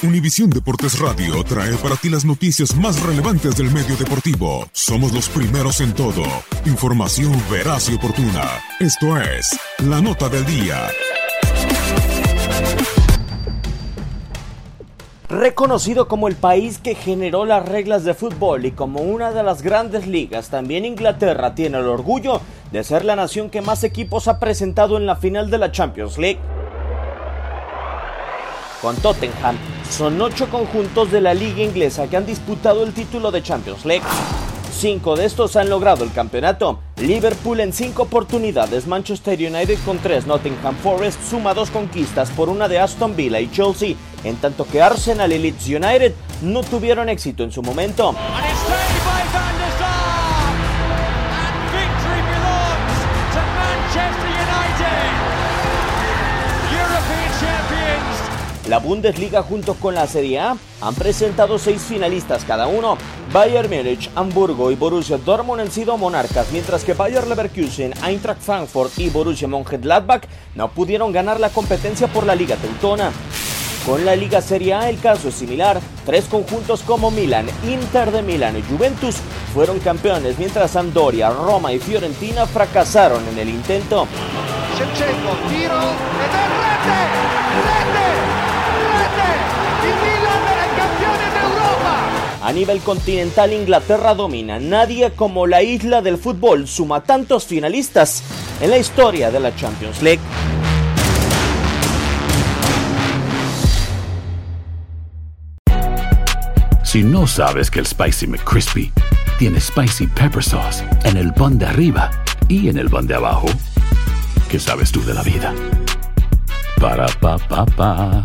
Univisión Deportes Radio trae para ti las noticias más relevantes del medio deportivo. Somos los primeros en todo. Información veraz y oportuna. Esto es La Nota del Día. Reconocido como el país que generó las reglas de fútbol y como una de las grandes ligas, también Inglaterra tiene el orgullo de ser la nación que más equipos ha presentado en la final de la Champions League con Tottenham. Son ocho conjuntos de la liga inglesa que han disputado el título de Champions League. Cinco de estos han logrado el campeonato. Liverpool en cinco oportunidades, Manchester United con tres, Nottingham Forest suma dos conquistas por una de Aston Villa y Chelsea, en tanto que Arsenal y Leeds United no tuvieron éxito en su momento. La Bundesliga junto con la Serie A han presentado seis finalistas cada uno. Bayern Múnich, Hamburgo y Borussia Dortmund han sido monarcas, mientras que Bayer Leverkusen, Eintracht Frankfurt y Borussia Mönchengladbach no pudieron ganar la competencia por la Liga Teutona. Con la Liga Serie A el caso es similar. Tres conjuntos como Milan, Inter de Milán y Juventus fueron campeones, mientras Sampdoria, Roma y Fiorentina fracasaron en el intento. A nivel continental, Inglaterra domina. Nadie como la isla del fútbol suma tantos finalistas en la historia de la Champions League. Si no sabes que el Spicy McCrispy tiene Spicy Pepper Sauce en el pan de arriba y en el pan de abajo, ¿qué sabes tú de la vida? Para, pa, pa, pa.